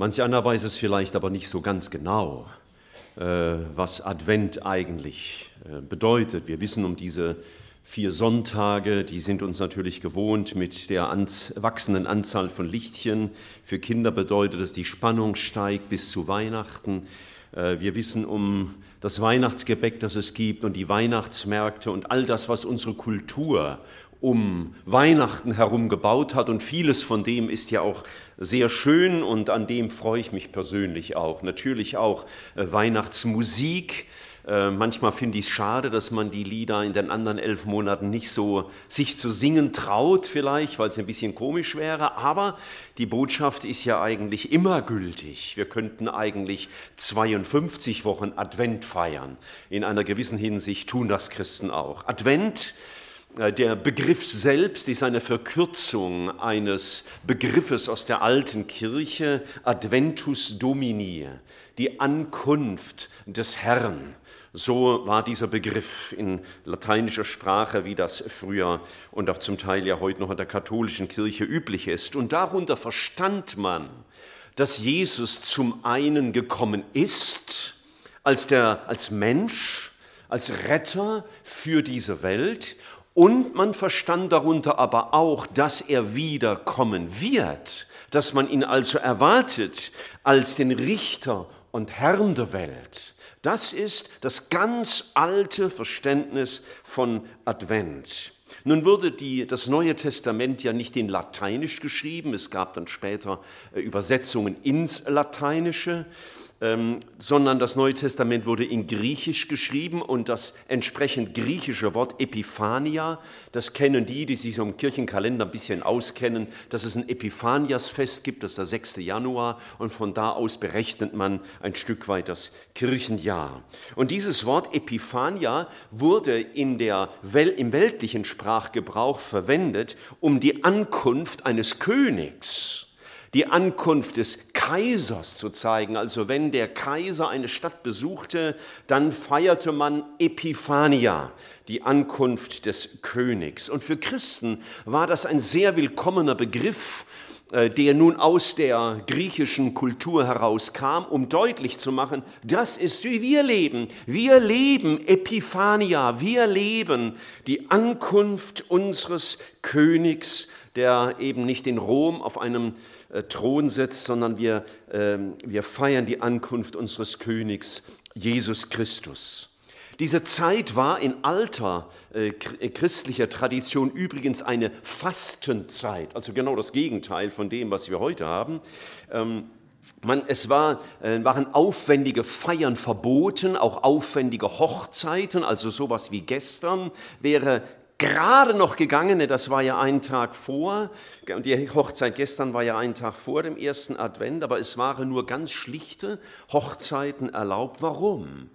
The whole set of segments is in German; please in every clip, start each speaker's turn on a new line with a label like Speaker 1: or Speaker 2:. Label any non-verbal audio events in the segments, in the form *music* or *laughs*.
Speaker 1: Manch einer weiß es vielleicht aber nicht so ganz genau, äh, was Advent eigentlich äh, bedeutet. Wir wissen um diese vier Sonntage, die sind uns natürlich gewohnt mit der wachsenden Anzahl von Lichtchen. Für Kinder bedeutet es, die Spannung steigt bis zu Weihnachten. Äh, wir wissen um das Weihnachtsgebäck, das es gibt und die Weihnachtsmärkte und all das, was unsere Kultur um Weihnachten herum gebaut hat. Und vieles von dem ist ja auch sehr schön und an dem freue ich mich persönlich auch. Natürlich auch äh, Weihnachtsmusik. Äh, manchmal finde ich es schade, dass man die Lieder in den anderen elf Monaten nicht so sich zu singen traut, vielleicht, weil es ein bisschen komisch wäre. Aber die Botschaft ist ja eigentlich immer gültig. Wir könnten eigentlich 52 Wochen Advent feiern. In einer gewissen Hinsicht tun das Christen auch. Advent äh, der Begriff selbst ist eine Verkürzung eines Begriffes aus der alten Kirche, Adventus Domini, die Ankunft des Herrn. So war dieser Begriff in lateinischer Sprache, wie das früher und auch zum Teil ja heute noch in der katholischen Kirche üblich ist. Und darunter verstand man, dass Jesus zum einen gekommen ist als, der, als Mensch, als Retter für diese Welt und man verstand darunter aber auch, dass er wiederkommen wird, dass man ihn also erwartet als den Richter und Herrn der Welt. Das ist das ganz alte Verständnis von Advent. Nun wurde die, das Neue Testament ja nicht in Lateinisch geschrieben, es gab dann später äh, Übersetzungen ins Lateinische ähm, sondern das Neue Testament wurde in Griechisch geschrieben und das entsprechend griechische Wort Epiphania, das kennen die, die sich im Kirchenkalender ein bisschen auskennen, dass es ein Epiphaniasfest gibt, das ist der 6. Januar und von da aus berechnet man ein Stück weit das Kirchenjahr. Und dieses Wort Epiphania wurde in der, im weltlichen Sprachgebrauch verwendet, um die Ankunft eines Königs die Ankunft des Kaisers zu zeigen. Also wenn der Kaiser eine Stadt besuchte, dann feierte man Epiphania, die Ankunft des Königs. Und für Christen war das ein sehr willkommener Begriff, äh, der nun aus der griechischen Kultur herauskam, um deutlich zu machen, das ist wie wir leben. Wir leben Epiphania, wir leben die Ankunft unseres Königs, der eben nicht in Rom auf einem äh, Thron sitzt, sondern wir, ähm, wir feiern die Ankunft unseres Königs Jesus Christus. Diese Zeit war in alter äh, äh, christlicher Tradition übrigens eine Fastenzeit, also genau das Gegenteil von dem, was wir heute haben. Ähm, man, es war, äh, waren aufwendige Feiern verboten, auch aufwendige Hochzeiten, also sowas wie gestern wäre gerade noch gegangene, das war ja ein Tag vor, die Hochzeit gestern war ja ein Tag vor dem ersten Advent, aber es waren nur ganz schlichte Hochzeiten erlaubt. Warum?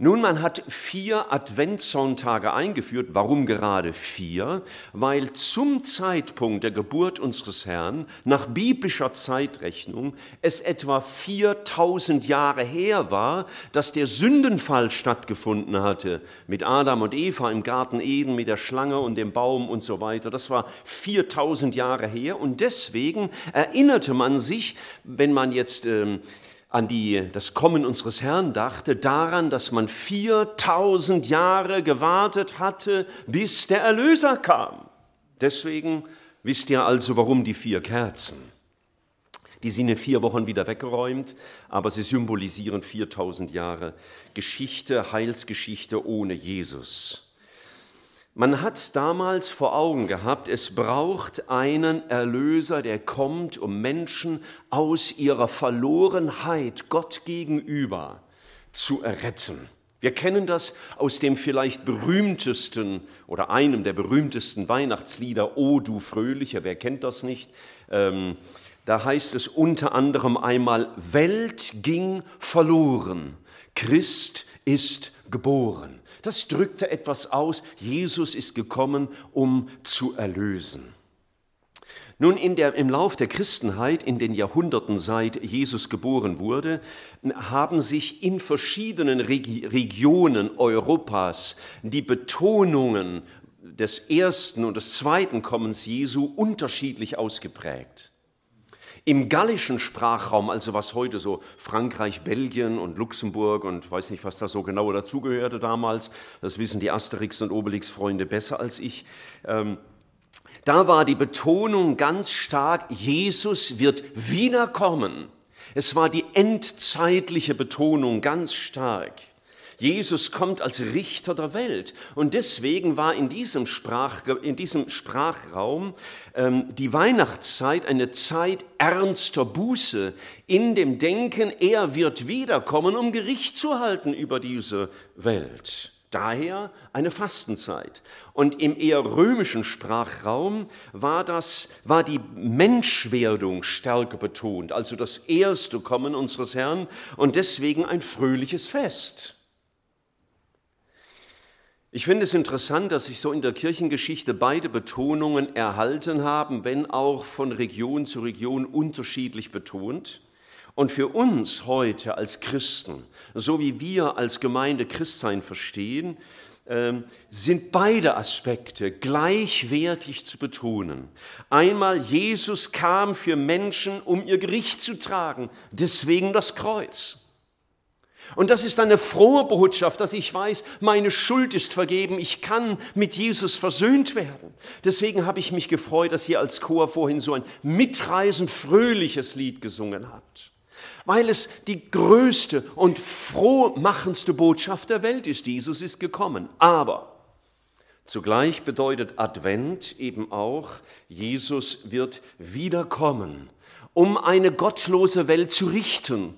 Speaker 1: Nun, man hat vier Adventssonntage eingeführt. Warum gerade vier? Weil zum Zeitpunkt der Geburt unseres Herrn, nach biblischer Zeitrechnung, es etwa 4000 Jahre her war, dass der Sündenfall stattgefunden hatte mit Adam und Eva im Garten Eden, mit der Schlange und dem Baum und so weiter. Das war 4000 Jahre her und deswegen erinnerte man sich, wenn man jetzt ähm, an die, das Kommen unseres Herrn dachte, daran, dass man 4000 Jahre gewartet hatte, bis der Erlöser kam. Deswegen wisst ihr also, warum die vier Kerzen. Die sind in vier Wochen wieder weggeräumt, aber sie symbolisieren 4000 Jahre Geschichte, Heilsgeschichte ohne Jesus. Man hat damals vor Augen gehabt, es braucht einen Erlöser, der kommt, um Menschen aus ihrer Verlorenheit Gott gegenüber zu erretten. Wir kennen das aus dem vielleicht berühmtesten oder einem der berühmtesten Weihnachtslieder, O du Fröhliche, wer kennt das nicht? Ähm, da heißt es unter anderem einmal, Welt ging verloren, Christ ist geboren. Das drückte etwas aus. Jesus ist gekommen, um zu erlösen. Nun, in der, im Lauf der Christenheit, in den Jahrhunderten seit Jesus geboren wurde, haben sich in verschiedenen Regi Regionen Europas die Betonungen des ersten und des zweiten Kommens Jesu unterschiedlich ausgeprägt. Im gallischen Sprachraum, also was heute so Frankreich, Belgien und Luxemburg und weiß nicht, was da so genau dazugehörte damals, das wissen die Asterix- und Obelix-Freunde besser als ich, ähm, da war die Betonung ganz stark, Jesus wird wiederkommen. Es war die endzeitliche Betonung ganz stark. Jesus kommt als Richter der Welt. Und deswegen war in diesem, Sprach, in diesem Sprachraum ähm, die Weihnachtszeit eine Zeit ernster Buße in dem Denken, er wird wiederkommen, um Gericht zu halten über diese Welt. Daher eine Fastenzeit. Und im eher römischen Sprachraum war, das, war die Menschwerdung stärker betont, also das erste Kommen unseres Herrn und deswegen ein fröhliches Fest. Ich finde es interessant, dass sich so in der Kirchengeschichte beide Betonungen erhalten haben, wenn auch von Region zu Region unterschiedlich betont. Und für uns heute als Christen, so wie wir als Gemeinde Christsein verstehen, ähm, sind beide Aspekte gleichwertig zu betonen. Einmal, Jesus kam für Menschen, um ihr Gericht zu tragen, deswegen das Kreuz. Und das ist eine frohe Botschaft, dass ich weiß, meine Schuld ist vergeben, ich kann mit Jesus versöhnt werden. Deswegen habe ich mich gefreut, dass ihr als Chor vorhin so ein mitreisend fröhliches Lied gesungen habt. Weil es die größte und frohmachendste Botschaft der Welt ist. Jesus ist gekommen. Aber zugleich bedeutet Advent eben auch, Jesus wird wiederkommen, um eine gottlose Welt zu richten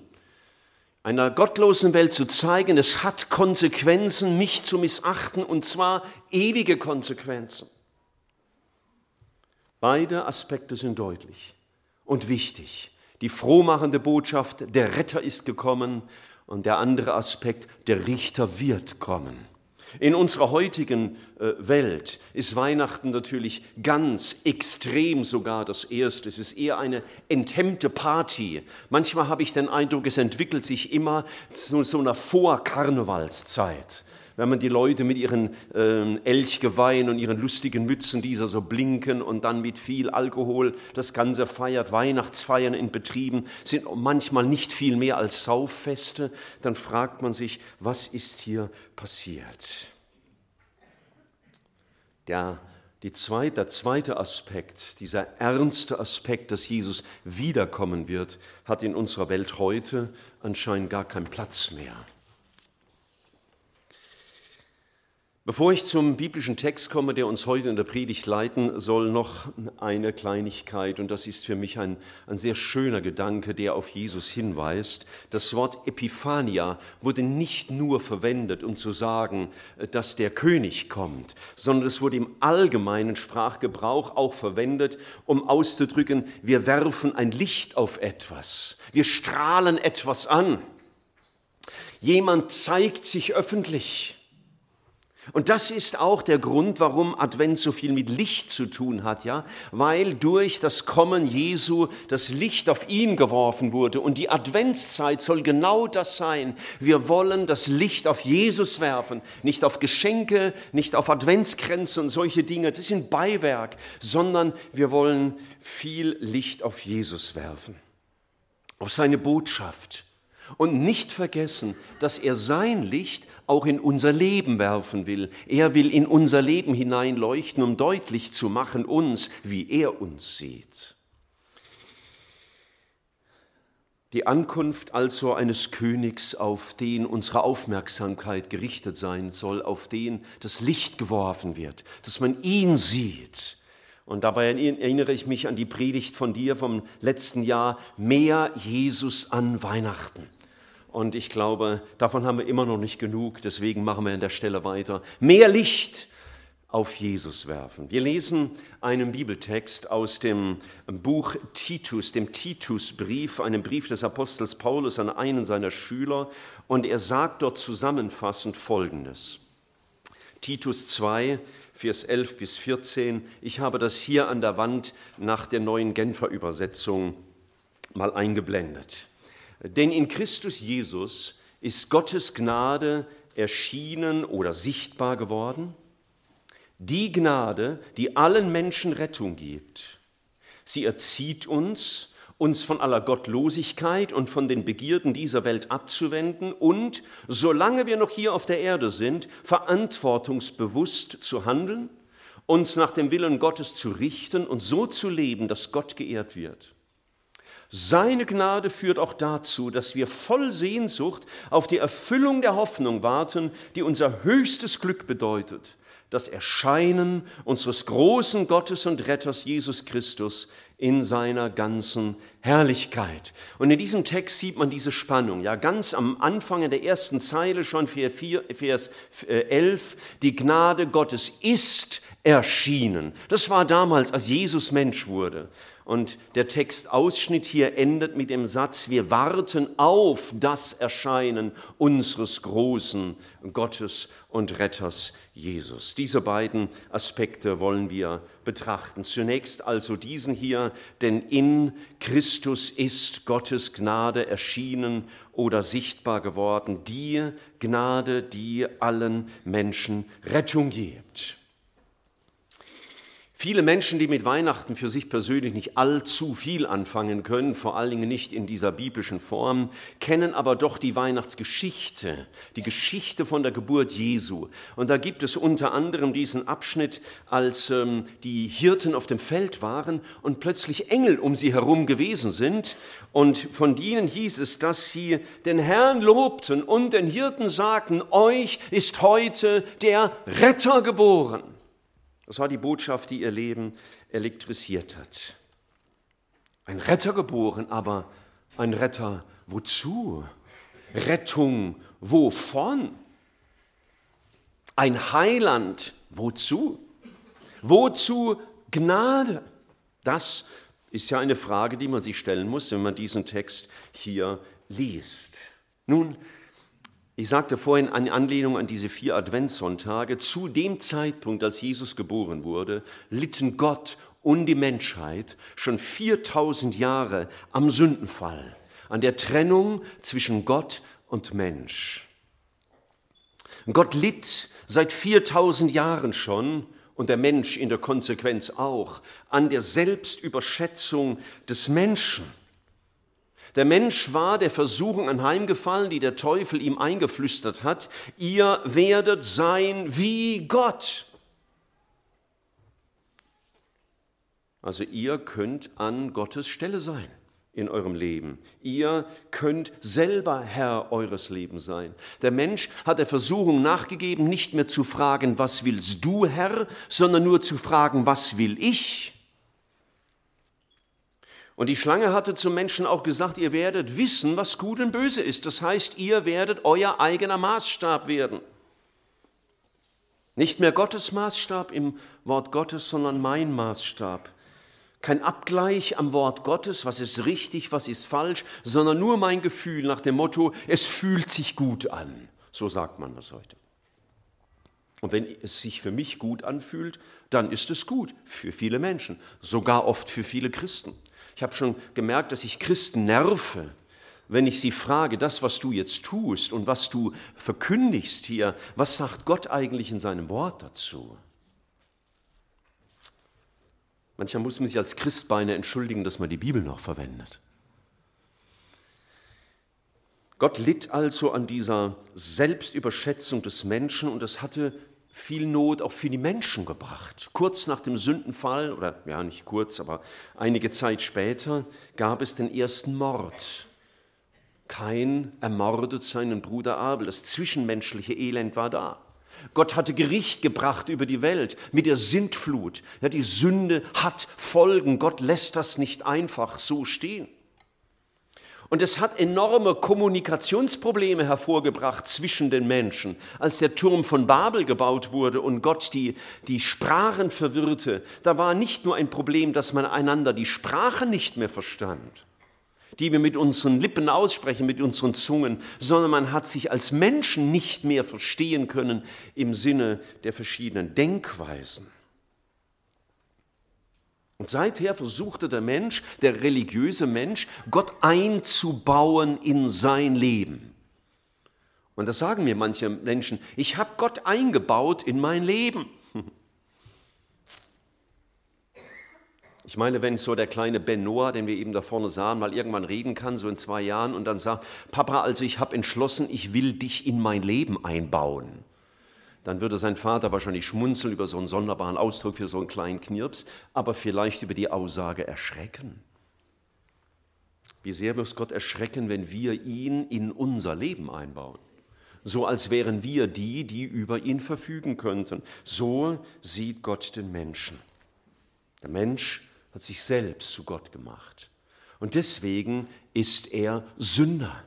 Speaker 1: einer gottlosen Welt zu zeigen, es hat Konsequenzen, mich zu missachten, und zwar ewige Konsequenzen. Beide Aspekte sind deutlich und wichtig. Die frohmachende Botschaft, der Retter ist gekommen, und der andere Aspekt, der Richter wird kommen. In unserer heutigen äh, Welt ist Weihnachten natürlich ganz extrem sogar das Erste. Es ist eher eine enthemmte Party. Manchmal habe ich den Eindruck, es entwickelt sich immer zu so einer Vorkarnevalszeit wenn man die Leute mit ihren äh, Elchgeweihen und ihren lustigen Mützen, die so blinken und dann mit viel Alkohol das Ganze feiert, Weihnachtsfeiern in Betrieben sind manchmal nicht viel mehr als Sauffeste, dann fragt man sich, was ist hier passiert? Der, die zweite, der zweite Aspekt, dieser ernste Aspekt, dass Jesus wiederkommen wird, hat in unserer Welt heute anscheinend gar keinen Platz mehr. Bevor ich zum biblischen Text komme, der uns heute in der Predigt leiten soll, noch eine Kleinigkeit. Und das ist für mich ein, ein sehr schöner Gedanke, der auf Jesus hinweist. Das Wort Epiphania wurde nicht nur verwendet, um zu sagen, dass der König kommt, sondern es wurde im allgemeinen Sprachgebrauch auch verwendet, um auszudrücken, wir werfen ein Licht auf etwas. Wir strahlen etwas an. Jemand zeigt sich öffentlich. Und das ist auch der Grund, warum Advent so viel mit Licht zu tun hat, ja? Weil durch das Kommen Jesu das Licht auf ihn geworfen wurde. Und die Adventszeit soll genau das sein. Wir wollen das Licht auf Jesus werfen. Nicht auf Geschenke, nicht auf Adventskränze und solche Dinge. Das sind Beiwerk, sondern wir wollen viel Licht auf Jesus werfen. Auf seine Botschaft. Und nicht vergessen, dass er sein Licht auch in unser Leben werfen will. Er will in unser Leben hineinleuchten, um deutlich zu machen uns, wie er uns sieht. Die Ankunft also eines Königs, auf den unsere Aufmerksamkeit gerichtet sein soll, auf den das Licht geworfen wird, dass man ihn sieht. Und dabei erinnere ich mich an die Predigt von dir vom letzten Jahr, mehr Jesus an Weihnachten. Und ich glaube, davon haben wir immer noch nicht genug, deswegen machen wir an der Stelle weiter. Mehr Licht auf Jesus werfen. Wir lesen einen Bibeltext aus dem Buch Titus, dem Titusbrief, einem Brief des Apostels Paulus an einen seiner Schüler. Und er sagt dort zusammenfassend Folgendes. Titus 2, Vers 11 bis 14. Ich habe das hier an der Wand nach der neuen Genfer Übersetzung mal eingeblendet. Denn in Christus Jesus ist Gottes Gnade erschienen oder sichtbar geworden. Die Gnade, die allen Menschen Rettung gibt. Sie erzieht uns uns von aller Gottlosigkeit und von den Begierden dieser Welt abzuwenden und, solange wir noch hier auf der Erde sind, verantwortungsbewusst zu handeln, uns nach dem Willen Gottes zu richten und so zu leben, dass Gott geehrt wird. Seine Gnade führt auch dazu, dass wir voll Sehnsucht auf die Erfüllung der Hoffnung warten, die unser höchstes Glück bedeutet, das Erscheinen unseres großen Gottes und Retters Jesus Christus in seiner ganzen Herrlichkeit. Und in diesem Text sieht man diese Spannung. Ja, ganz am Anfang in der ersten Zeile schon Vers 11, äh, die Gnade Gottes ist erschienen. Das war damals, als Jesus Mensch wurde. Und der Textausschnitt hier endet mit dem Satz, wir warten auf das Erscheinen unseres großen Gottes und Retters Jesus. Diese beiden Aspekte wollen wir betrachten. Zunächst also diesen hier, denn in Christus ist Gottes Gnade erschienen oder sichtbar geworden, die Gnade, die allen Menschen Rettung gibt. Viele Menschen, die mit Weihnachten für sich persönlich nicht allzu viel anfangen können, vor allen Dingen nicht in dieser biblischen Form, kennen aber doch die Weihnachtsgeschichte, die Geschichte von der Geburt Jesu. Und da gibt es unter anderem diesen Abschnitt, als ähm, die Hirten auf dem Feld waren und plötzlich Engel um sie herum gewesen sind. Und von denen hieß es, dass sie den Herrn lobten und den Hirten sagten, euch ist heute der Retter geboren. Das war die Botschaft, die ihr Leben elektrisiert hat. Ein Retter geboren, aber ein Retter wozu? Rettung wovon? Ein Heiland wozu? Wozu Gnade? Das ist ja eine Frage, die man sich stellen muss, wenn man diesen Text hier liest. Nun, ich sagte vorhin in Anlehnung an diese vier Adventssonntage, zu dem Zeitpunkt, als Jesus geboren wurde, litten Gott und die Menschheit schon 4000 Jahre am Sündenfall, an der Trennung zwischen Gott und Mensch. Gott litt seit 4000 Jahren schon und der Mensch in der Konsequenz auch an der Selbstüberschätzung des Menschen. Der Mensch war der Versuchung anheimgefallen, die der Teufel ihm eingeflüstert hat, ihr werdet sein wie Gott. Also ihr könnt an Gottes Stelle sein in eurem Leben. Ihr könnt selber Herr eures Lebens sein. Der Mensch hat der Versuchung nachgegeben, nicht mehr zu fragen, was willst du, Herr, sondern nur zu fragen, was will ich? Und die Schlange hatte zum Menschen auch gesagt, ihr werdet wissen, was gut und böse ist. Das heißt, ihr werdet euer eigener Maßstab werden. Nicht mehr Gottes Maßstab im Wort Gottes, sondern mein Maßstab. Kein Abgleich am Wort Gottes, was ist richtig, was ist falsch, sondern nur mein Gefühl nach dem Motto, es fühlt sich gut an. So sagt man das heute. Und wenn es sich für mich gut anfühlt, dann ist es gut für viele Menschen, sogar oft für viele Christen. Ich habe schon gemerkt, dass ich Christen nerve, wenn ich sie frage, das, was du jetzt tust und was du verkündigst hier, was sagt Gott eigentlich in seinem Wort dazu? Manchmal muss man sich als Christbeine entschuldigen, dass man die Bibel noch verwendet. Gott litt also an dieser Selbstüberschätzung des Menschen und das hatte viel Not auch für die Menschen gebracht. Kurz nach dem Sündenfall, oder ja nicht kurz, aber einige Zeit später, gab es den ersten Mord. Kein ermordet seinen Bruder Abel. Das zwischenmenschliche Elend war da. Gott hatte Gericht gebracht über die Welt mit der Sintflut. Ja, die Sünde hat Folgen. Gott lässt das nicht einfach so stehen. Und es hat enorme Kommunikationsprobleme hervorgebracht zwischen den Menschen. Als der Turm von Babel gebaut wurde und Gott die, die Sprachen verwirrte, da war nicht nur ein Problem, dass man einander die Sprache nicht mehr verstand, die wir mit unseren Lippen aussprechen, mit unseren Zungen, sondern man hat sich als Menschen nicht mehr verstehen können im Sinne der verschiedenen Denkweisen. Und seither versuchte der Mensch, der religiöse Mensch, Gott einzubauen in sein Leben. Und das sagen mir manche Menschen, ich habe Gott eingebaut in mein Leben. *laughs* Ich meine, wenn so der kleine Ben Noah, den wir eben da vorne sahen, mal irgendwann reden kann, so in zwei Jahren, und dann sagt, Papa, also ich habe entschlossen, ich will dich in mein Leben einbauen, dann würde sein Vater wahrscheinlich schmunzeln über so einen sonderbaren Ausdruck für so einen kleinen Knirps, aber vielleicht über die Aussage erschrecken. Wie sehr muss Gott erschrecken, wenn wir ihn in unser Leben einbauen? So als wären wir die, die über ihn verfügen könnten. So sieht Gott den Menschen. Der Mensch hat sich selbst zu Gott gemacht. Und deswegen ist er Sünder.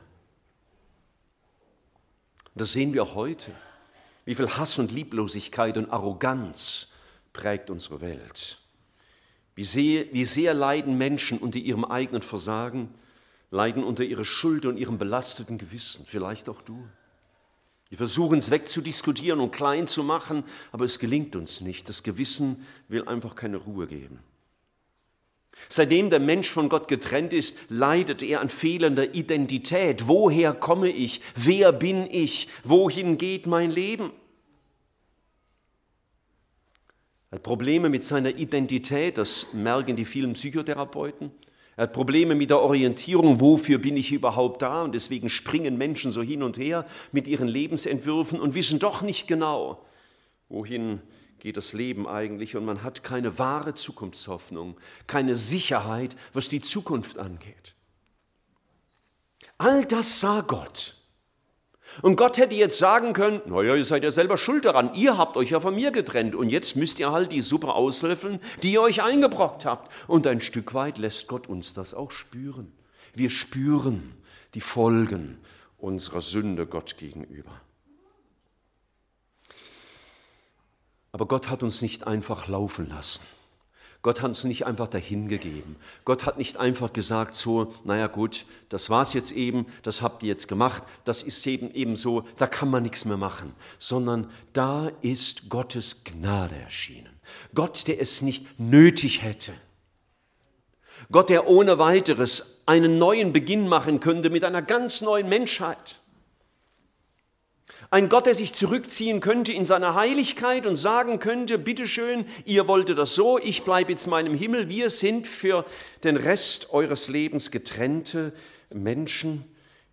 Speaker 1: Das sehen wir heute. Wie viel Hass und Lieblosigkeit und Arroganz prägt unsere Welt. Wie sehr, wie sehr leiden Menschen unter ihrem eigenen Versagen, leiden unter ihrer Schuld und ihrem belasteten Gewissen, vielleicht auch du. Wir versuchen es wegzudiskutieren und klein zu machen, aber es gelingt uns nicht. Das Gewissen will einfach keine Ruhe geben. Seitdem der Mensch von Gott getrennt ist, leidet er an fehlender Identität. Woher komme ich? Wer bin ich? Wohin geht mein Leben? Er hat Probleme mit seiner Identität, das merken die vielen Psychotherapeuten. Er hat Probleme mit der Orientierung, wofür bin ich überhaupt da? Und deswegen springen Menschen so hin und her mit ihren Lebensentwürfen und wissen doch nicht genau, wohin geht das Leben eigentlich. Und man hat keine wahre Zukunftshoffnung, keine Sicherheit, was die Zukunft angeht. All das sah Gott. Und Gott hätte jetzt sagen können, naja, ihr seid ja selber schuld daran, ihr habt euch ja von mir getrennt und jetzt müsst ihr halt die Suppe auslöffeln, die ihr euch eingebrockt habt. Und ein Stück weit lässt Gott uns das auch spüren. Wir spüren die Folgen unserer Sünde Gott gegenüber. Aber Gott hat uns nicht einfach laufen lassen. Gott hat uns nicht einfach dahingegeben. Gott hat nicht einfach gesagt, so, naja gut, das war's jetzt eben, das habt ihr jetzt gemacht, das ist eben, eben so, da kann man nichts mehr machen. Sondern da ist Gottes Gnade erschienen. Gott, der es nicht nötig hätte. Gott, der ohne weiteres einen neuen Beginn machen könnte mit einer ganz neuen Menschheit. Ein Gott, der sich zurückziehen könnte in seiner Heiligkeit und sagen könnte, bitteschön, ihr wolltet das so, ich bleibe jetzt meinem Himmel, wir sind für den Rest eures Lebens getrennte Menschen.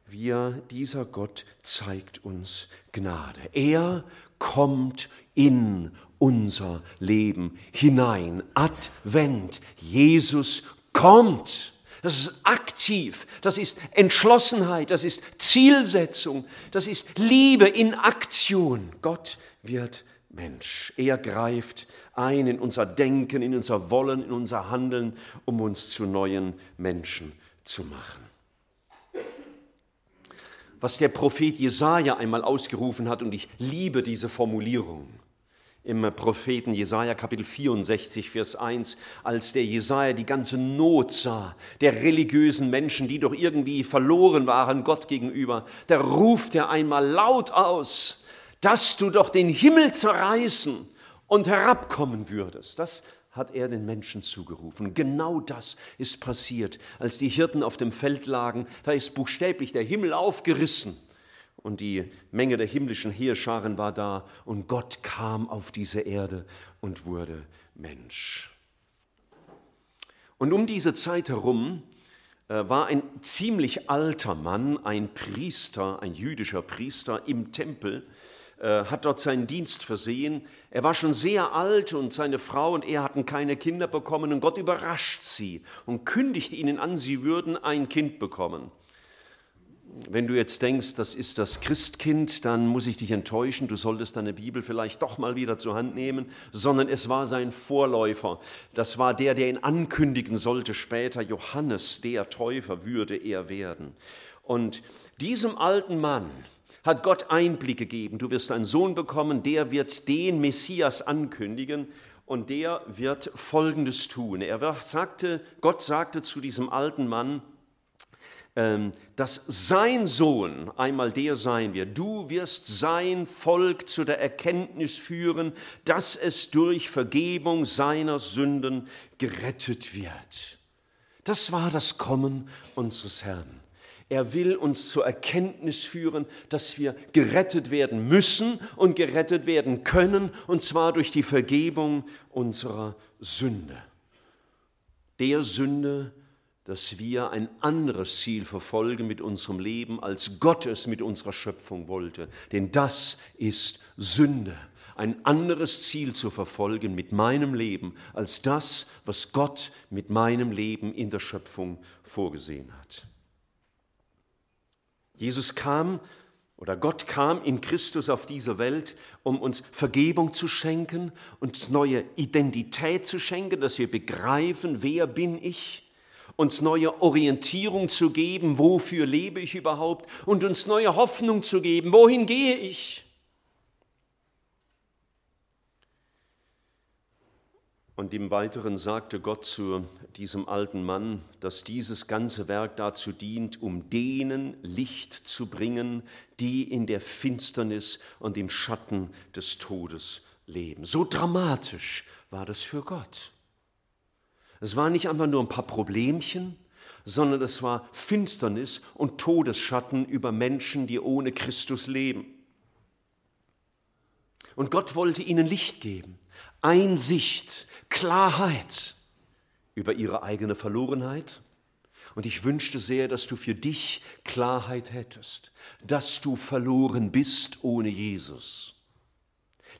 Speaker 1: Wir, dieser Gott zeigt uns Gnade. Er kommt in unser Leben hinein. Advent. Jesus kommt. Das ist aktiv, das ist Entschlossenheit, das ist Zielsetzung, das ist Liebe in Aktion. Gott wird Mensch. Er greift ein in unser Denken, in unser Wollen, in unser Handeln, um uns zu neuen Menschen zu machen. Was der Prophet Jesaja einmal ausgerufen hat, und ich liebe diese Formulierung, im Propheten Jesaja Kapitel 64, Vers 1, als der Jesaja die ganze Not sah der religiösen Menschen, die doch irgendwie verloren waren Gott gegenüber, da ruft er einmal laut aus, dass du doch den Himmel zerreißen und herabkommen würdest. Das hat er den Menschen zugerufen. Genau das ist passiert, als die Hirten auf dem Feld lagen. Da ist buchstäblich der Himmel aufgerissen und die Menge der himmlischen Heerscharen war da und Gott kam auf diese Erde und wurde Mensch. Und um diese Zeit herum äh, war ein ziemlich alter Mann, ein Priester, ein jüdischer Priester im Tempel, äh, hat dort seinen Dienst versehen. Er war schon sehr alt und seine Frau und er hatten keine Kinder bekommen und Gott überrascht sie und kündigte ihnen an, sie würden ein Kind bekommen. Wenn du jetzt denkst, das ist das Christkind, dann muss ich dich enttäuschen, du solltest deine Bibel vielleicht doch mal wieder zur Hand nehmen, sondern es war sein Vorläufer. Das war der, der ihn ankündigen sollte später, Johannes, der Täufer würde er werden. Und diesem alten Mann hat Gott Einblick gegeben. Du wirst einen Sohn bekommen, der wird den Messias ankündigen und der wird Folgendes tun. Er sagte, Gott sagte zu diesem alten Mann, dass sein Sohn einmal der sein wird. Du wirst sein Volk zu der Erkenntnis führen, dass es durch Vergebung seiner Sünden gerettet wird. Das war das Kommen unseres Herrn. Er will uns zur Erkenntnis führen, dass wir gerettet werden müssen und gerettet werden können, und zwar durch die Vergebung unserer Sünde. der Sünde, dass wir ein anderes Ziel verfolgen mit unserem Leben, als Gott es mit unserer Schöpfung wollte. Denn das ist Sünde. Ein anderes Ziel zu verfolgen mit meinem Leben, als das, was Gott mit meinem Leben in der Schöpfung vorgesehen hat. Jesus kam oder Gott kam in Christus auf diese Welt, um uns Vergebung zu schenken, uns neue Identität zu schenken, dass wir begreifen, wer bin ich uns neue Orientierung zu geben, wofür lebe ich überhaupt und uns neue Hoffnung zu geben, wohin gehe ich. Und im Weiteren sagte Gott zu diesem alten Mann, dass dieses ganze Werk dazu dient, um denen Licht zu bringen, die in der Finsternis und im Schatten des Todes leben. So dramatisch war das für Gott. Es waren nicht einfach nur ein paar Problemchen, sondern es war Finsternis und Todesschatten über Menschen, die ohne Christus leben. Und Gott wollte ihnen Licht geben, Einsicht, Klarheit über ihre eigene Verlorenheit. Und ich wünschte sehr, dass du für dich Klarheit hättest, dass du verloren bist ohne Jesus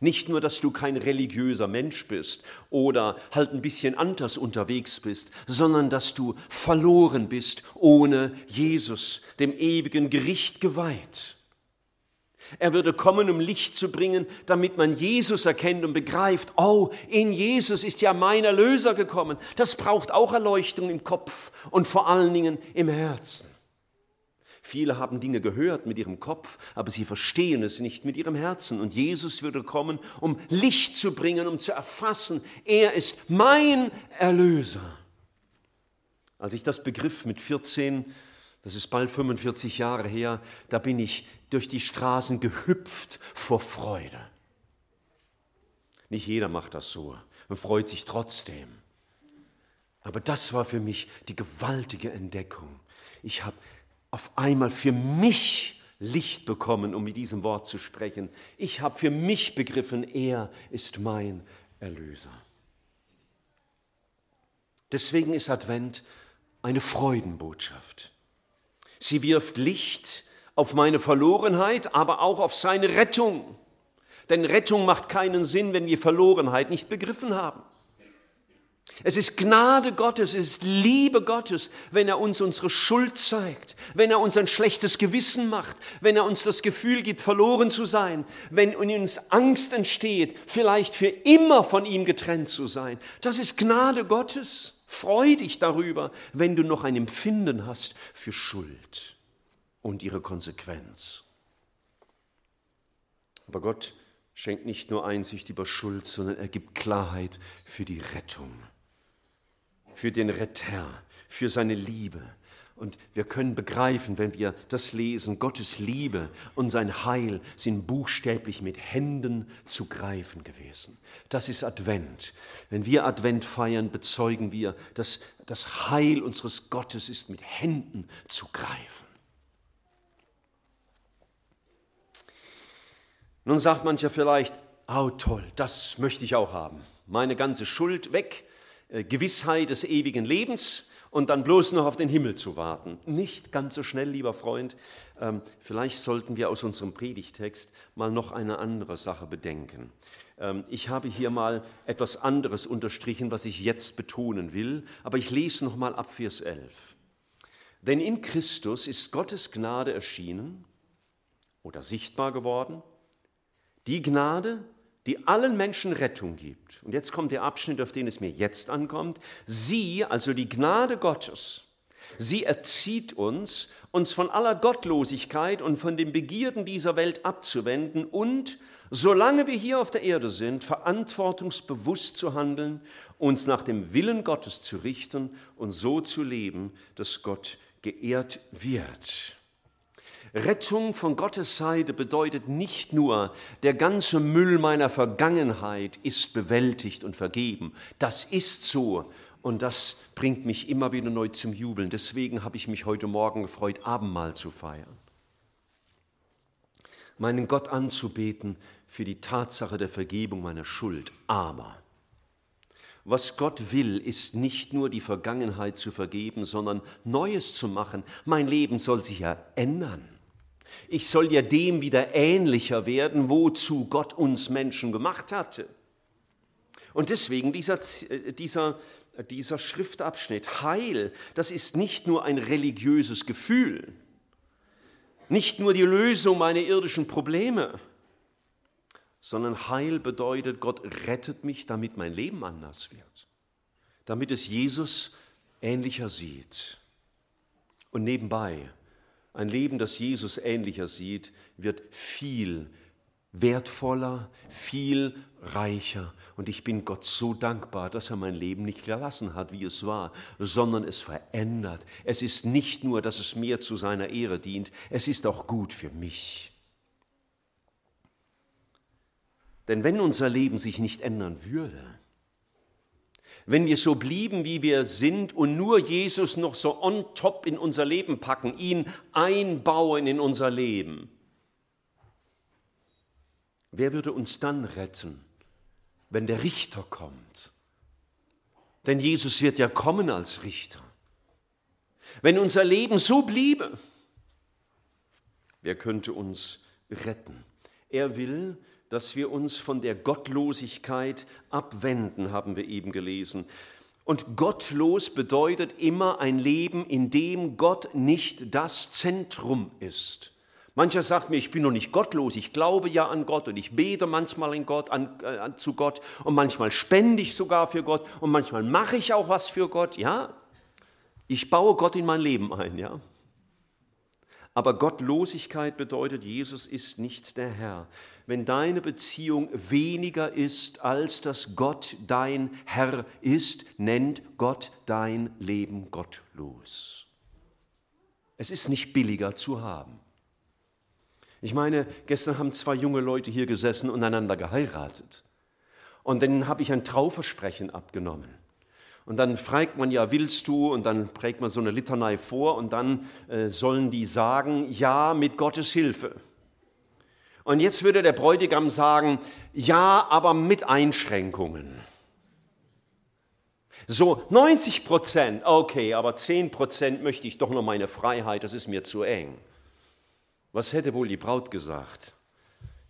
Speaker 1: nicht nur, dass du kein religiöser Mensch bist oder halt ein bisschen anders unterwegs bist, sondern dass du verloren bist ohne Jesus, dem ewigen Gericht geweiht. Er würde kommen, um Licht zu bringen, damit man Jesus erkennt und begreift, oh, in Jesus ist ja mein Erlöser gekommen. Das braucht auch Erleuchtung im Kopf und vor allen Dingen im Herzen. Viele haben Dinge gehört mit ihrem Kopf, aber sie verstehen es nicht mit ihrem Herzen. Und Jesus würde kommen, um Licht zu bringen, um zu erfassen, er ist mein Erlöser. Als ich das begriff mit 14, das ist bald 45 Jahre her, da bin ich durch die Straßen gehüpft vor Freude. Nicht jeder macht das so und freut sich trotzdem. Aber das war für mich die gewaltige Entdeckung. Ich habe auf einmal für mich Licht bekommen, um mit diesem Wort zu sprechen. Ich habe für mich begriffen, er ist mein Erlöser. Deswegen ist Advent eine Freudenbotschaft. Sie wirft Licht auf meine Verlorenheit, aber auch auf seine Rettung. Denn Rettung macht keinen Sinn, wenn wir Verlorenheit nicht begriffen haben. Es ist Gnade Gottes, es ist Liebe Gottes, wenn er uns unsere Schuld zeigt, wenn er uns ein schlechtes Gewissen macht, wenn er uns das Gefühl gibt, verloren zu sein, wenn in uns Angst entsteht, vielleicht für immer von ihm getrennt zu sein. Das ist Gnade Gottes. Freu dich darüber, wenn du noch ein Empfinden hast für Schuld und ihre Konsequenz. Aber Gott schenkt nicht nur Einsicht über Schuld, sondern er gibt Klarheit für die Rettung für den Retter, für seine Liebe. Und wir können begreifen, wenn wir das lesen, Gottes Liebe und sein Heil sind buchstäblich mit Händen zu greifen gewesen. Das ist Advent. Wenn wir Advent feiern, bezeugen wir, dass das Heil unseres Gottes ist mit Händen zu greifen. Nun sagt mancher vielleicht, oh toll, das möchte ich auch haben. Meine ganze Schuld weg, Gewissheit des ewigen Lebens und dann bloß noch auf den Himmel zu warten. Nicht ganz so schnell, lieber Freund. Ähm, vielleicht sollten wir aus unserem Predigtext mal noch eine andere Sache bedenken. Ähm, ich habe hier mal etwas anderes unterstrichen, was ich jetzt betonen will, aber ich lese noch mal ab Vers 11. Denn in Christus ist Gottes Gnade erschienen oder sichtbar geworden, die Gnade, die allen Menschen Rettung gibt. Und jetzt kommt der Abschnitt, auf den es mir jetzt ankommt. Sie, also die Gnade Gottes, sie erzieht uns, uns von aller Gottlosigkeit und von den Begierden dieser Welt abzuwenden und, solange wir hier auf der Erde sind, verantwortungsbewusst zu handeln, uns nach dem Willen Gottes zu richten und so zu leben, dass Gott geehrt wird. Rettung von Gottes Seite bedeutet nicht nur, der ganze Müll meiner Vergangenheit ist bewältigt und vergeben. Das ist so und das bringt mich immer wieder neu zum Jubeln. Deswegen habe ich mich heute Morgen gefreut, Abendmahl zu feiern. Meinen Gott anzubeten für die Tatsache der Vergebung meiner Schuld. Aber Was Gott will, ist nicht nur die Vergangenheit zu vergeben, sondern Neues zu machen. Mein Leben soll sich ja ändern. Ich soll ja dem wieder ähnlicher werden, wozu Gott uns Menschen gemacht hatte. Und deswegen dieser, dieser, dieser Schriftabschnitt, Heil, das ist nicht nur ein religiöses Gefühl, nicht nur die Lösung meiner irdischen Probleme, sondern Heil bedeutet, Gott rettet mich, damit mein Leben anders wird, damit es Jesus ähnlicher sieht. Und nebenbei, ein Leben, das Jesus ähnlicher sieht, wird viel wertvoller, viel reicher. Und ich bin Gott so dankbar, dass er mein Leben nicht gelassen hat, wie es war, sondern es verändert. Es ist nicht nur, dass es mir zu seiner Ehre dient, es ist auch gut für mich. Denn wenn unser Leben sich nicht ändern würde, wenn wir so blieben, wie wir sind und nur Jesus noch so on top in unser Leben packen, ihn einbauen in unser Leben, wer würde uns dann retten, wenn der Richter kommt? Denn Jesus wird ja kommen als Richter. Wenn unser Leben so bliebe, wer könnte uns retten? Er will, dass wir uns von der Gottlosigkeit abwenden, haben wir eben gelesen. Und gottlos bedeutet immer ein Leben, in dem Gott nicht das Zentrum ist. Mancher sagt mir, ich bin noch nicht gottlos, ich glaube ja an Gott und ich bete manchmal in Gott, an, äh, zu Gott und manchmal spende ich sogar für Gott und manchmal mache ich auch was für Gott, ja. Ich baue Gott in mein Leben ein, ja. Aber Gottlosigkeit bedeutet, Jesus ist nicht der Herr. Wenn deine Beziehung weniger ist, als dass Gott dein Herr ist, nennt Gott dein Leben gottlos. Es ist nicht billiger zu haben. Ich meine, gestern haben zwei junge Leute hier gesessen und einander geheiratet. Und dann habe ich ein Trauversprechen abgenommen. Und dann fragt man ja, willst du? Und dann prägt man so eine Litanei vor und dann äh, sollen die sagen, ja, mit Gottes Hilfe. Und jetzt würde der Bräutigam sagen, ja, aber mit Einschränkungen. So 90 Prozent, okay, aber 10 Prozent möchte ich doch noch meine Freiheit, das ist mir zu eng. Was hätte wohl die Braut gesagt?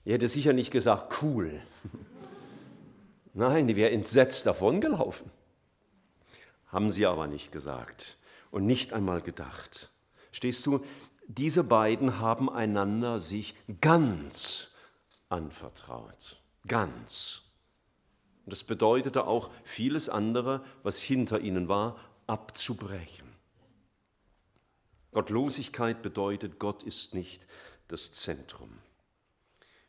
Speaker 1: Die hätte sicher nicht gesagt, cool. *laughs* Nein, die wäre entsetzt davongelaufen. Haben sie aber nicht gesagt und nicht einmal gedacht. Stehst du, diese beiden haben einander sich ganz anvertraut. Ganz. Und das bedeutete auch vieles andere, was hinter ihnen war, abzubrechen. Gottlosigkeit bedeutet, Gott ist nicht das Zentrum.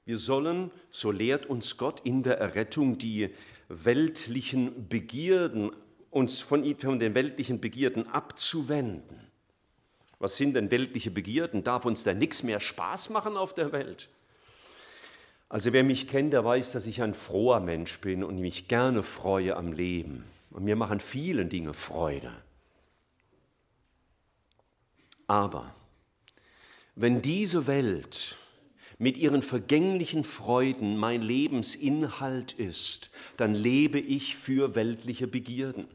Speaker 1: Wir sollen, so lehrt uns Gott in der Errettung, die weltlichen Begierden uns von, den weltlichen Begierden abzuwenden. Was sind denn weltliche Begierden? Darf uns da nichts mehr Spaß machen auf der Welt? Also wer mich kennt, der weiß, dass ich ein froher Mensch bin und mich gerne freue am Leben. Und mir machen viele Dinge Freude. Aber wenn diese Welt mit ihren vergänglichen Freuden mein Lebensinhalt ist, dann lebe ich für weltliche Begierden.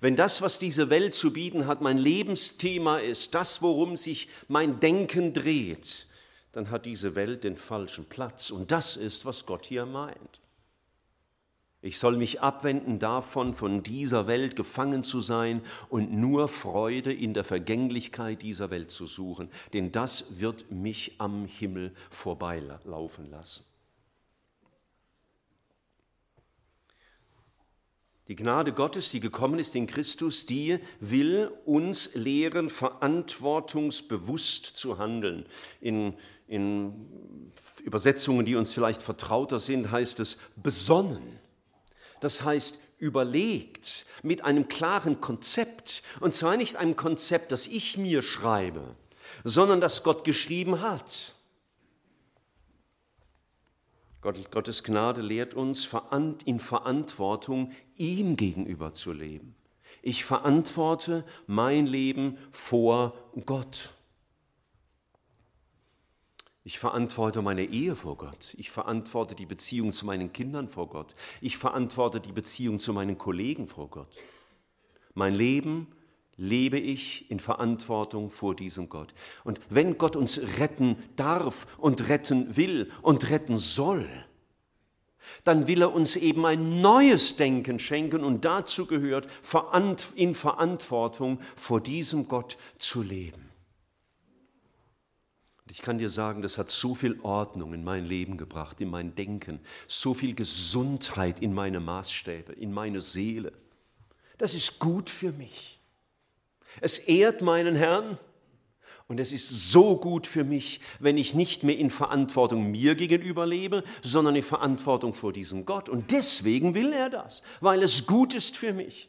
Speaker 1: Wenn das, was diese Welt zu bieten hat, mein Lebensthema ist, das, worum sich mein Denken dreht, dann hat diese Welt den falschen Platz. Und das ist, was Gott hier meint. Ich soll mich abwenden davon, von dieser Welt gefangen zu sein und nur Freude in der Vergänglichkeit dieser Welt zu suchen, denn das wird mich am Himmel vorbeilaufen lassen. Die Gnade Gottes, die gekommen ist in Christus, die will uns lehren, verantwortungsbewusst zu handeln. In, in Übersetzungen, die uns vielleicht vertrauter sind, heißt es besonnen. Das heißt überlegt, mit einem klaren Konzept. Und zwar nicht einem Konzept, das ich mir schreibe, sondern das Gott geschrieben hat. Gottes Gnade lehrt uns, in Verantwortung ihm gegenüber zu leben. Ich verantworte mein Leben vor Gott. Ich verantworte meine Ehe vor Gott. Ich verantworte die Beziehung zu meinen Kindern vor Gott. Ich verantworte die Beziehung zu meinen Kollegen vor Gott. Mein Leben lebe ich in Verantwortung vor diesem Gott. Und wenn Gott uns retten darf und retten will und retten soll, dann will er uns eben ein neues Denken schenken und dazu gehört, in Verantwortung vor diesem Gott zu leben. Und ich kann dir sagen, das hat so viel Ordnung in mein Leben gebracht, in mein Denken, so viel Gesundheit in meine Maßstäbe, in meine Seele. Das ist gut für mich. Es ehrt meinen Herrn und es ist so gut für mich, wenn ich nicht mehr in Verantwortung mir gegenüber lebe, sondern in Verantwortung vor diesem Gott. Und deswegen will er das, weil es gut ist für mich.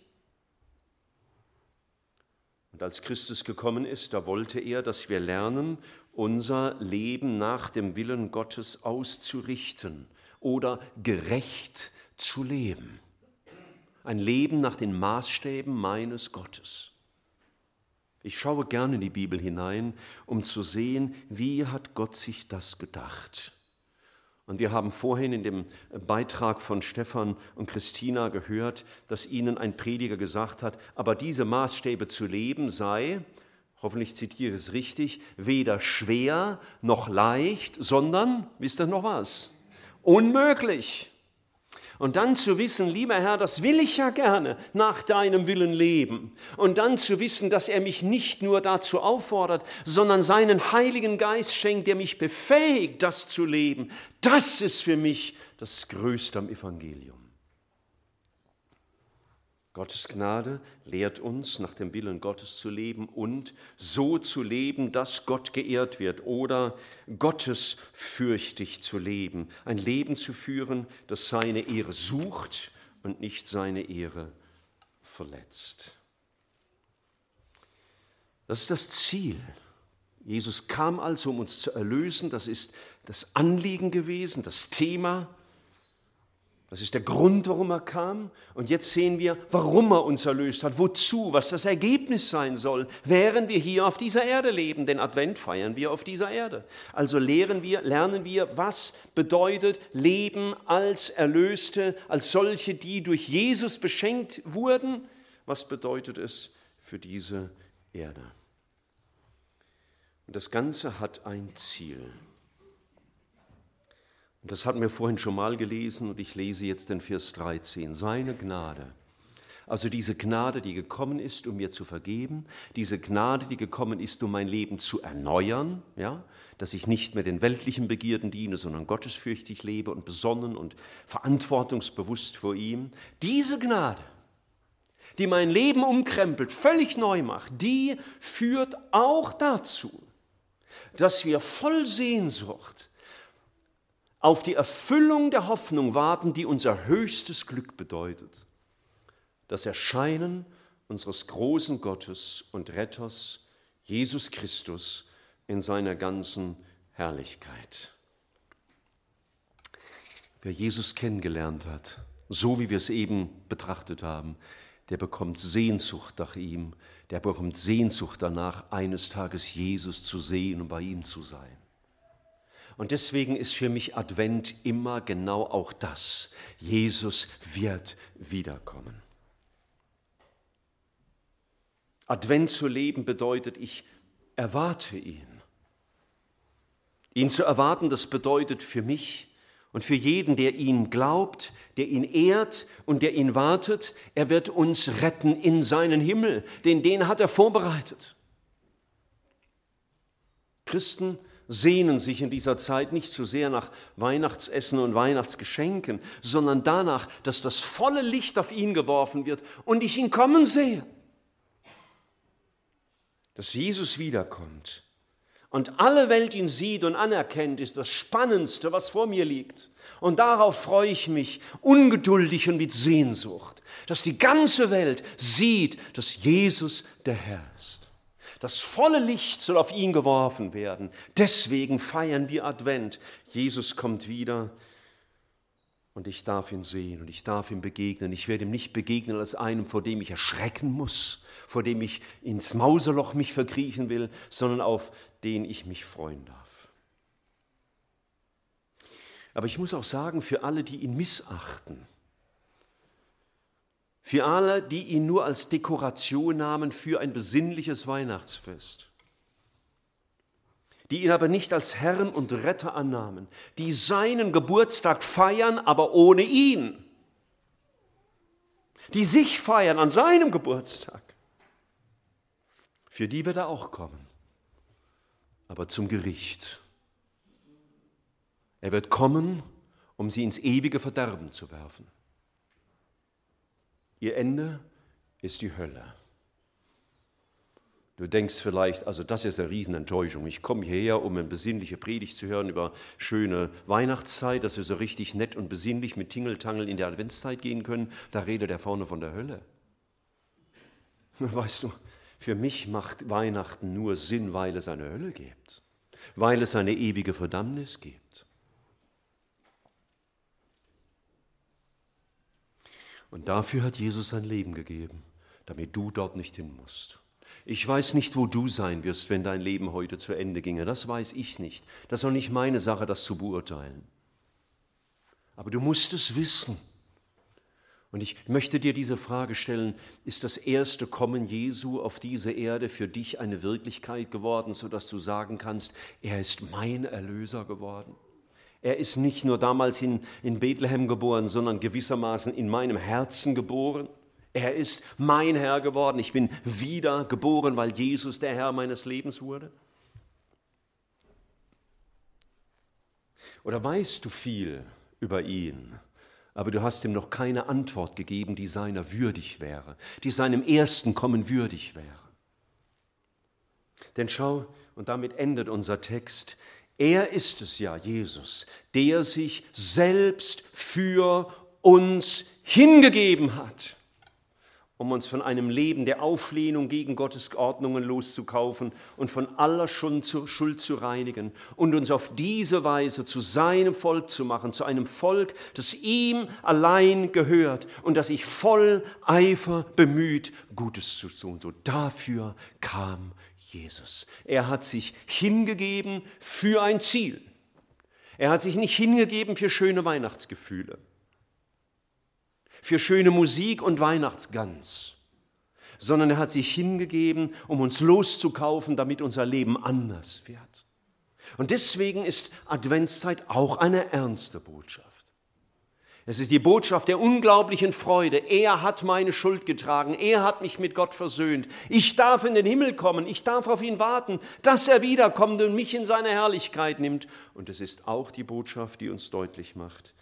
Speaker 1: Und als Christus gekommen ist, da wollte er, dass wir lernen, unser Leben nach dem Willen Gottes auszurichten oder gerecht zu leben. Ein Leben nach den Maßstäben meines Gottes. Ich schaue gerne in die Bibel hinein, um zu sehen, wie hat Gott sich das gedacht. Und wir haben vorhin in dem Beitrag von Stefan und Christina gehört, dass ihnen ein Prediger gesagt hat, aber diese Maßstäbe zu leben sei, hoffentlich zitiere ich es richtig, weder schwer noch leicht, sondern, wisst ihr noch was? Unmöglich. Und dann zu wissen, lieber Herr, das will ich ja gerne, nach deinem Willen leben. Und dann zu wissen, dass er mich nicht nur dazu auffordert, sondern seinen Heiligen Geist schenkt, der mich befähigt, das zu leben. Das ist für mich das Größte am Evangelium. Gottes Gnade lehrt uns, nach dem Willen Gottes zu leben und so zu leben, dass Gott geehrt wird oder gottesfürchtig zu leben. Ein Leben zu führen, das seine Ehre sucht und nicht seine Ehre verletzt. Das ist das Ziel. Jesus kam also, um uns zu erlösen. Das ist das Anliegen gewesen, das Thema das ist der Grund, warum er kam. Und jetzt sehen wir, warum er uns erlöst hat, wozu, was das Ergebnis sein soll, während wir hier auf dieser Erde leben. Den Advent feiern wir auf dieser Erde. Also lehren wir, lernen wir, was bedeutet Leben als Erlöste, als solche, die durch Jesus beschenkt wurden. Was bedeutet es für diese Erde? Und das Ganze hat ein Ziel. Und das hatten wir vorhin schon mal gelesen und ich lese jetzt den Vers 13. Seine Gnade. Also diese Gnade, die gekommen ist, um mir zu vergeben, diese Gnade, die gekommen ist, um mein Leben zu erneuern, ja, dass ich nicht mehr den weltlichen Begierden diene, sondern gottesfürchtig lebe und besonnen und verantwortungsbewusst vor ihm. Diese Gnade, die mein Leben umkrempelt, völlig neu macht, die führt auch dazu, dass wir voll Sehnsucht auf die Erfüllung der Hoffnung warten, die unser höchstes Glück bedeutet. Das Erscheinen unseres großen Gottes und Retters, Jesus Christus, in seiner ganzen Herrlichkeit. Wer Jesus kennengelernt hat, so wie wir es eben betrachtet haben, der bekommt Sehnsucht nach ihm, der bekommt Sehnsucht danach, eines Tages Jesus zu sehen und bei ihm zu sein. Und deswegen ist für mich Advent immer genau auch das. Jesus wird wiederkommen. Advent zu leben bedeutet, ich erwarte ihn. Ihn zu erwarten, das bedeutet für mich und für jeden, der ihn glaubt, der ihn ehrt und der ihn wartet, er wird uns retten in seinen Himmel, denn den hat er vorbereitet. Christen sehnen sich in dieser Zeit nicht so sehr nach Weihnachtsessen und Weihnachtsgeschenken, sondern danach, dass das volle Licht auf ihn geworfen wird und ich ihn kommen sehe. Dass Jesus wiederkommt und alle Welt ihn sieht und anerkennt, ist das Spannendste, was vor mir liegt. Und darauf freue ich mich ungeduldig und mit Sehnsucht, dass die ganze Welt sieht, dass Jesus der Herr ist. Das volle Licht soll auf ihn geworfen werden. Deswegen feiern wir Advent. Jesus kommt wieder und ich darf ihn sehen und ich darf ihm begegnen. Ich werde ihm nicht begegnen als einem, vor dem ich erschrecken muss, vor dem ich ins Mauseloch mich verkriechen will, sondern auf den ich mich freuen darf. Aber ich muss auch sagen, für alle, die ihn missachten, für alle, die ihn nur als Dekoration nahmen für ein besinnliches Weihnachtsfest, die ihn aber nicht als Herrn und Retter annahmen, die seinen Geburtstag feiern, aber ohne ihn, die sich feiern an seinem Geburtstag, für die wird er auch kommen, aber zum Gericht. Er wird kommen, um sie ins ewige Verderben zu werfen. Ihr Ende ist die Hölle. Du denkst vielleicht, also das ist eine Riesenenttäuschung. Ich komme hierher, um eine besinnliche Predigt zu hören über schöne Weihnachtszeit, dass wir so richtig nett und besinnlich mit Tingeltangel in der Adventszeit gehen können. Da redet er vorne von der Hölle. *laughs* Weißt du, für mich macht Weihnachten nur Sinn, weil es eine Hölle gibt, weil es eine ewige Verdammnis gibt. Und dafür hat Jesus sein Leben gegeben, damit du dort nicht hin musst. Ich weiß nicht, wo du sein wirst, wenn dein Leben heute zu Ende ginge. Das weiß ich nicht. Das ist auch nicht meine Sache, das zu beurteilen. Aber du musst es wissen. Und ich möchte dir diese Frage stellen, ist das erste Kommen Jesu auf diese Erde für dich eine Wirklichkeit geworden, sodass du sagen kannst, er ist mein Erlöser geworden? Er ist nicht nur damals in, in Bethlehem geboren, sondern gewissermaßen in meinem Herzen geboren. Er ist mein Herr geworden. Ich bin wieder geboren, weil Jesus der Herr meines Lebens wurde. Oder weißt du viel über ihn, aber du hast ihm noch keine Antwort gegeben, die seiner würdig wäre, die seinem ersten Kommen würdig wäre. Denn schau, und damit endet unser Text, er ist es ja, Jesus, der sich selbst für uns hingegeben hat, um uns von einem Leben der Auflehnung gegen Gottes Ordnungen loszukaufen und von aller Schuld zu reinigen und uns auf diese Weise zu seinem Volk zu machen, zu einem Volk, das ihm allein gehört und das sich voll Eifer bemüht, Gutes zu tun. So dafür kam Jesus. Er hat sich hingegeben für ein Ziel. Er hat sich nicht hingegeben für schöne Weihnachtsgefühle, für schöne Musik und Weihnachtsgans, sondern er hat sich hingegeben, um uns loszukaufen, damit unser Leben anders wird. Und deswegen ist Adventszeit auch eine ernste Botschaft. Es ist die Botschaft der unglaublichen Freude. Er hat meine Schuld getragen. Er hat mich mit Gott versöhnt. Ich darf in den Himmel kommen. Ich darf auf ihn warten, dass er wiederkommt und mich in seine Herrlichkeit nimmt. Und es ist auch die Botschaft, die uns deutlich macht,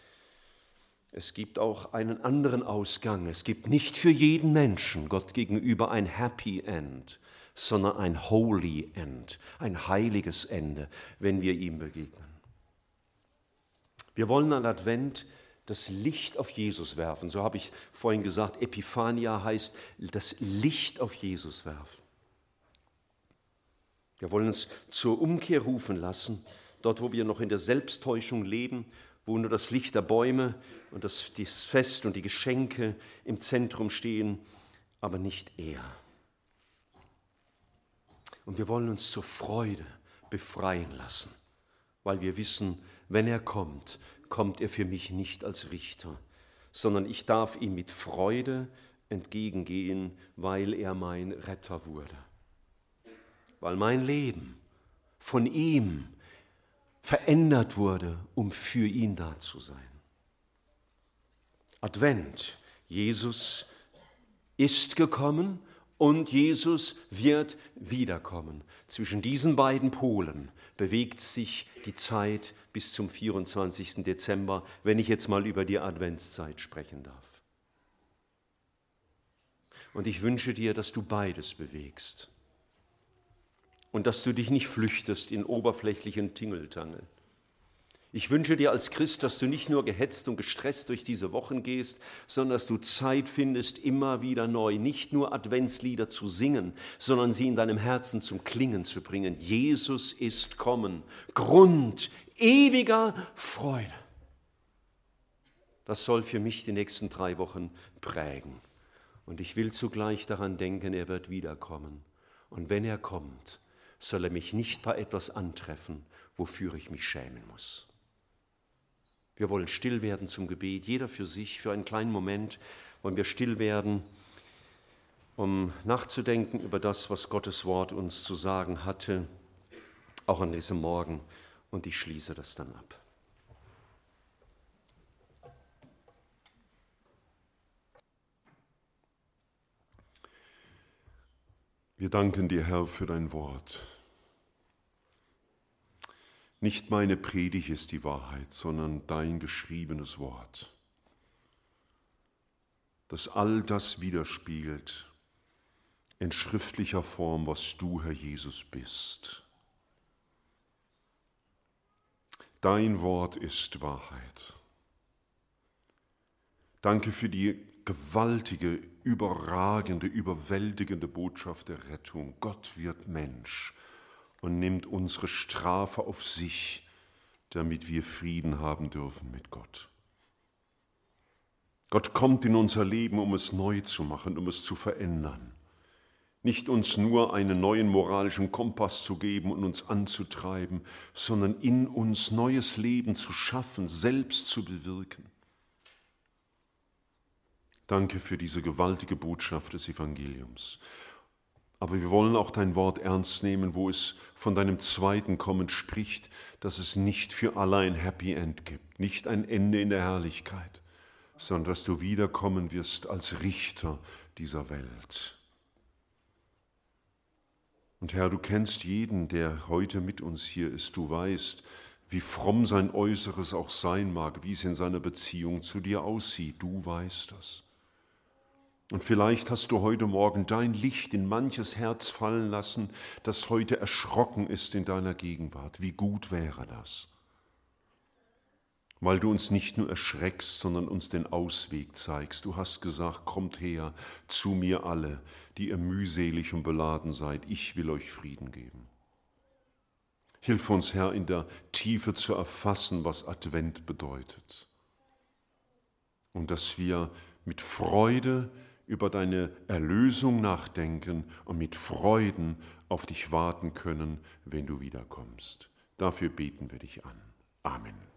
Speaker 1: es gibt auch einen anderen Ausgang. Es gibt nicht für jeden Menschen Gott gegenüber ein Happy End, sondern ein Holy End, ein heiliges Ende, wenn wir ihm begegnen. Wir wollen an Advent das Licht auf Jesus werfen. So habe ich vorhin gesagt, Epiphania heißt das Licht auf Jesus werfen. Wir wollen uns zur Umkehr rufen lassen, dort wo wir noch in der Selbsttäuschung leben, wo nur das Licht der Bäume und das, das Fest und die Geschenke im Zentrum stehen, aber nicht er. Und wir wollen uns zur Freude befreien lassen, weil wir wissen, wenn er kommt, kommt er für mich nicht als Richter, sondern ich darf ihm mit Freude entgegengehen, weil er mein Retter wurde. Weil mein Leben von ihm verändert wurde, um für ihn da zu sein. Advent, Jesus ist gekommen und Jesus wird wiederkommen. Zwischen diesen beiden Polen bewegt sich die Zeit bis zum 24. Dezember, wenn ich jetzt mal über die Adventszeit sprechen darf. Und ich wünsche dir, dass du beides bewegst und dass du dich nicht flüchtest in oberflächlichen Tingeltangel ich wünsche dir als Christ, dass du nicht nur gehetzt und gestresst durch diese Wochen gehst, sondern dass du Zeit findest, immer wieder neu, nicht nur Adventslieder zu singen, sondern sie in deinem Herzen zum Klingen zu bringen. Jesus ist kommen. Grund ewiger Freude. Das soll für mich die nächsten drei Wochen prägen. Und ich will zugleich daran denken, er wird wiederkommen. Und wenn er kommt, soll er mich nicht bei etwas antreffen, wofür ich mich schämen muss. Wir wollen still werden zum Gebet, jeder für sich, für einen kleinen Moment wollen wir still werden, um nachzudenken über das, was Gottes Wort uns zu sagen hatte, auch an diesem Morgen. Und ich schließe das dann ab.
Speaker 2: Wir danken dir, Herr, für dein Wort. Nicht meine Predigt ist die Wahrheit, sondern dein geschriebenes Wort, das all das widerspiegelt in schriftlicher Form, was du, Herr Jesus, bist. Dein Wort ist Wahrheit. Danke für die gewaltige, überragende, überwältigende Botschaft der Rettung. Gott wird Mensch und nimmt unsere Strafe auf sich, damit wir Frieden haben dürfen mit Gott. Gott kommt in unser Leben, um es neu zu machen, um es zu verändern. Nicht uns nur einen neuen moralischen Kompass zu geben und uns anzutreiben, sondern in uns neues Leben zu schaffen, selbst zu bewirken. Danke für diese gewaltige Botschaft des Evangeliums. Aber wir wollen auch dein Wort ernst nehmen, wo es von deinem zweiten Kommen spricht, dass es nicht für alle ein Happy End gibt, nicht ein Ende in der Herrlichkeit, sondern dass du wiederkommen wirst als Richter dieser Welt. Und Herr, du kennst jeden, der heute mit uns hier ist. Du weißt, wie fromm sein Äußeres auch sein mag, wie es in seiner Beziehung zu dir aussieht. Du weißt das. Und vielleicht hast du heute Morgen dein Licht in manches Herz fallen lassen, das heute erschrocken ist in deiner Gegenwart. Wie gut wäre das? Weil du uns nicht nur erschreckst, sondern uns den Ausweg zeigst. Du hast gesagt, kommt her zu mir alle, die ihr mühselig und beladen seid. Ich will euch Frieden geben. Hilf uns, Herr, in der Tiefe zu erfassen, was Advent bedeutet. Und dass wir mit Freude, über deine Erlösung nachdenken und mit Freuden auf dich warten können, wenn du wiederkommst. Dafür beten wir dich an. Amen.